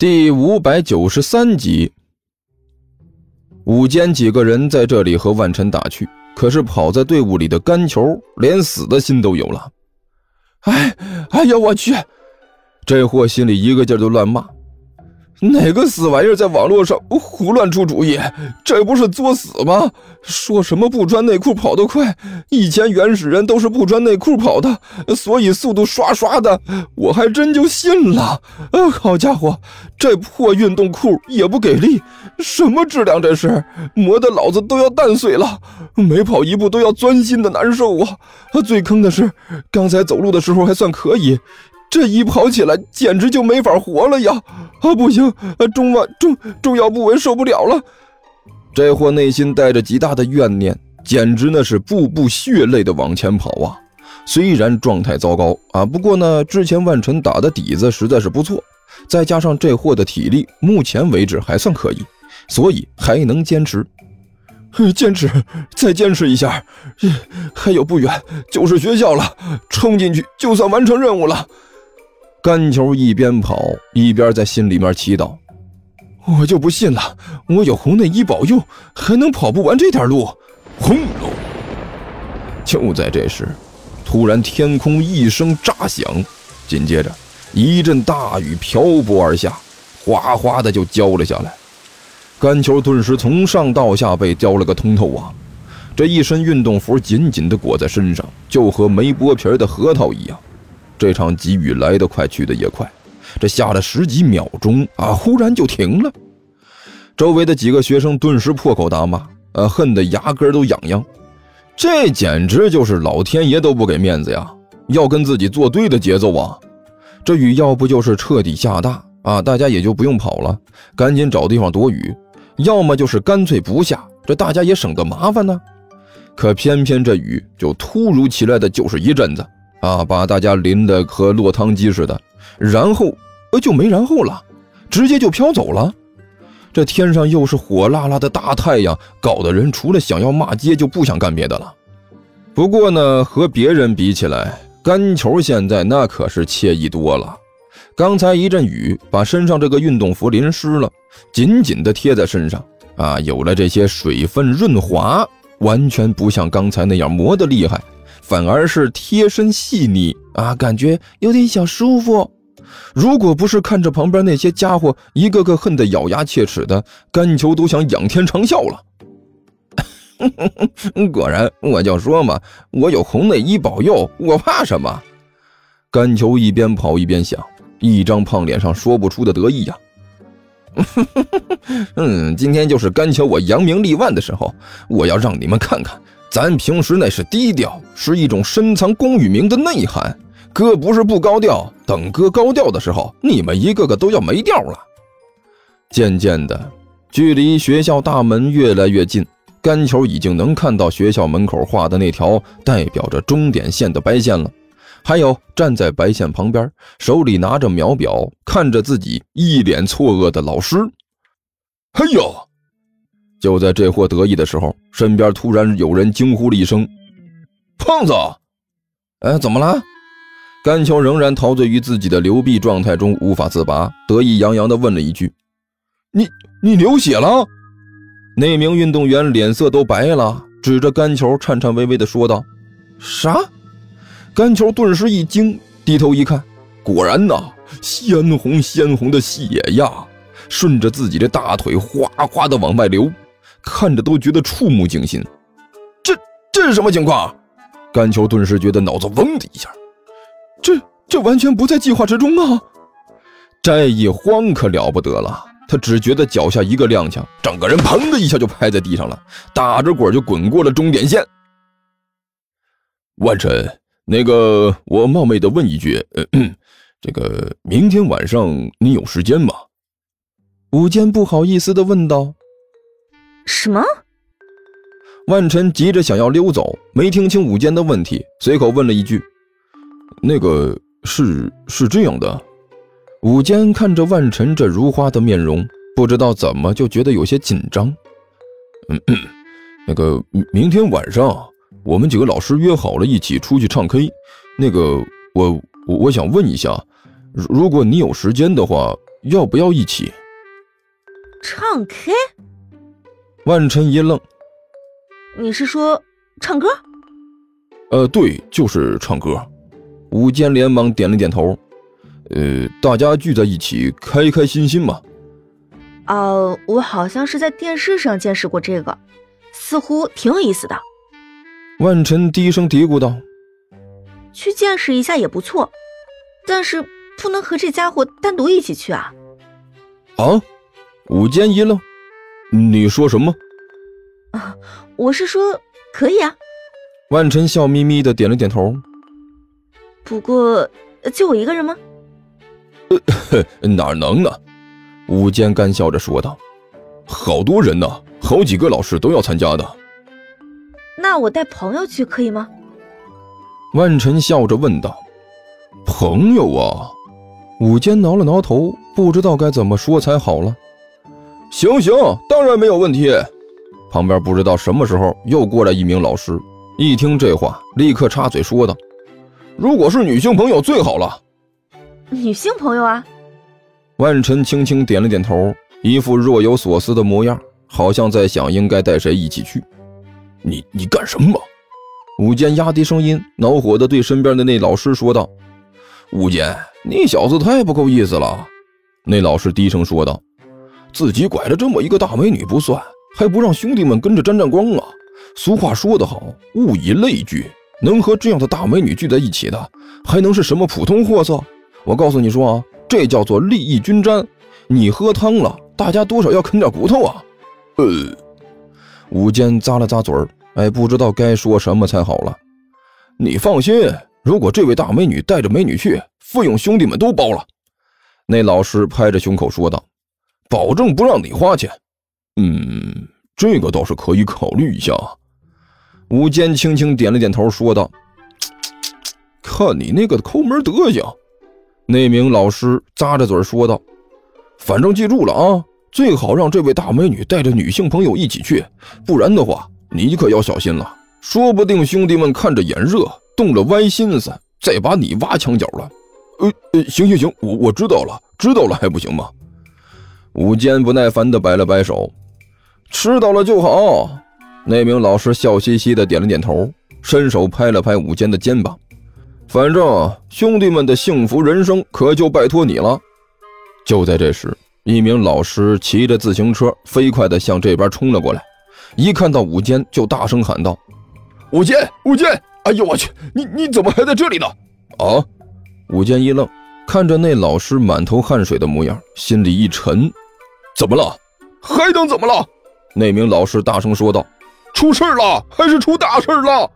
第五百九十三集，午间几个人在这里和万晨打趣，可是跑在队伍里的甘球连死的心都有了。哎，哎呀，我去！这货心里一个劲儿的乱骂。哪个死玩意儿在网络上胡乱出主意？这不是作死吗？说什么不穿内裤跑得快？以前原始人都是不穿内裤跑的，所以速度刷刷的。我还真就信了。呃，好家伙，这破运动裤也不给力，什么质量这是？磨得老子都要蛋碎了，每跑一步都要钻心的难受啊！最坑的是，刚才走路的时候还算可以。这一跑起来，简直就没法活了呀！啊，不行，中万、重重要部位受不了了。这货内心带着极大的怨念，简直那是步步血泪的往前跑啊！虽然状态糟糕啊，不过呢，之前万晨打的底子实在是不错，再加上这货的体力，目前为止还算可以，所以还能坚持。坚持，再坚持一下，还有不远就是学校了，冲进去就算完成任务了。甘球一边跑一边在心里面祈祷：“我就不信了，我有红内衣保佑，还能跑不完这点路。”轰隆！就在这时，突然天空一声炸响，紧接着一阵大雨瓢泼而下，哗哗的就浇了下来。甘球顿时从上到下被浇了个通透啊！这一身运动服紧紧的裹在身上，就和没剥皮的核桃一样。这场急雨来得快，去得也快，这下了十几秒钟啊，忽然就停了。周围的几个学生顿时破口大骂，呃，恨得牙根都痒痒。这简直就是老天爷都不给面子呀！要跟自己作对的节奏啊！这雨要不就是彻底下大啊，大家也就不用跑了，赶紧找地方躲雨；要么就是干脆不下，这大家也省得麻烦呢。可偏偏这雨就突如其来的就是一阵子。啊！把大家淋得和落汤鸡似的，然后呃就没然后了，直接就飘走了。这天上又是火辣辣的大太阳，搞得人除了想要骂街就不想干别的了。不过呢，和别人比起来，干球现在那可是惬意多了。刚才一阵雨把身上这个运动服淋湿了，紧紧的贴在身上啊，有了这些水分润滑，完全不像刚才那样磨得厉害。反而是贴身细腻啊，感觉有点小舒服。如果不是看着旁边那些家伙一个个恨得咬牙切齿的，干球都想仰天长啸了。果然，我就说嘛，我有红内衣保佑，我怕什么？甘球一边跑一边想，一张胖脸上说不出的得意呀。嗯，今天就是甘球我扬名立万的时候，我要让你们看看。咱平时那是低调，是一种深藏功与名的内涵。哥不是不高调，等哥高调的时候，你们一个个都要没调了。渐渐的，距离学校大门越来越近，甘球已经能看到学校门口画的那条代表着终点线的白线了。还有站在白线旁边，手里拿着秒表，看着自己一脸错愕的老师。哎呦！就在这货得意的时候，身边突然有人惊呼了一声：“胖子！”哎，怎么了？甘球仍然陶醉于自己的流臂状态中无法自拔，得意洋洋地问了一句：“你你流血了？”那名运动员脸色都白了，指着干球颤颤巍巍地说道：“啥？”干球顿时一惊，低头一看，果然呐，鲜红鲜红的血呀，顺着自己的大腿哗哗地往外流。看着都觉得触目惊心，这这是什么情况？干球顿时觉得脑子嗡的一下，这这完全不在计划之中啊！这一慌可了不得了，他只觉得脚下一个踉跄，整个人砰的一下就拍在地上了，打着滚就滚过了终点线。万晨，那个我冒昧的问一句，这个明天晚上你有时间吗？午间不好意思的问道。什么？万晨急着想要溜走，没听清武坚的问题，随口问了一句：“那个是是这样的。”武坚看着万晨这如花的面容，不知道怎么就觉得有些紧张。嗯，那个明天晚上我们几个老师约好了一起出去唱 K，那个我我我想问一下，如果你有时间的话，要不要一起？唱 K？万晨一愣，你是说唱歌？呃，对，就是唱歌。吴坚连忙点了点头。呃，大家聚在一起，开开心心嘛。哦，我好像是在电视上见识过这个，似乎挺有意思的。万晨低声嘀咕道：“去见识一下也不错，但是不能和这家伙单独一起去啊。”啊！武坚一愣：“你说什么？”啊，我是说可以啊。万晨笑眯眯的点了点头。不过，就我一个人吗？呃，哪能呢？吴坚干笑着说道：“好多人呢，好几个老师都要参加的。”那我带朋友去可以吗？万晨笑着问道：“朋友啊？”武坚挠了挠头，不知道该怎么说才好了。行行，当然没有问题。旁边不知道什么时候又过来一名老师，一听这话，立刻插嘴说道：“如果是女性朋友最好了。”女性朋友啊？万晨轻轻点了点头，一副若有所思的模样，好像在想应该带谁一起去。你你干什么？武坚压低声音，恼火地对身边的那老师说道：“武坚，你小子太不够意思了。”那老师低声说道：“自己拐了这么一个大美女不算，还不让兄弟们跟着沾沾光啊？俗话说得好，物以类聚，能和这样的大美女聚在一起的，还能是什么普通货色？”我告诉你说啊，这叫做利益均沾。你喝汤了，大家多少要啃点骨头啊。呃，武坚咂了咂嘴儿，哎，不知道该说什么才好了。你放心，如果这位大美女带着美女去，费用兄弟们都包了。那老师拍着胸口说道：“保证不让你花钱。”嗯，这个倒是可以考虑一下。吴坚轻轻点了点头，说道：“ 看你那个抠门德行。”那名老师咂着嘴说道：“反正记住了啊，最好让这位大美女带着女性朋友一起去，不然的话，你可要小心了。说不定兄弟们看着眼热，动了歪心思，再把你挖墙角了。”呃呃，行行行，我我知道了，知道了还不行吗？武坚不耐烦地摆了摆手：“知道了就好。”那名老师笑嘻嘻地点了点头，伸手拍了拍武坚的肩膀。反正兄弟们的幸福人生可就拜托你了。就在这时，一名老师骑着自行车飞快地向这边冲了过来，一看到武坚就大声喊道：“武坚，武坚！哎呦我去，你你怎么还在这里呢？”啊！武坚一愣，看着那老师满头汗水的模样，心里一沉：“怎么了？还能怎么了？”那名老师大声说道：“出事了，还是出大事了！”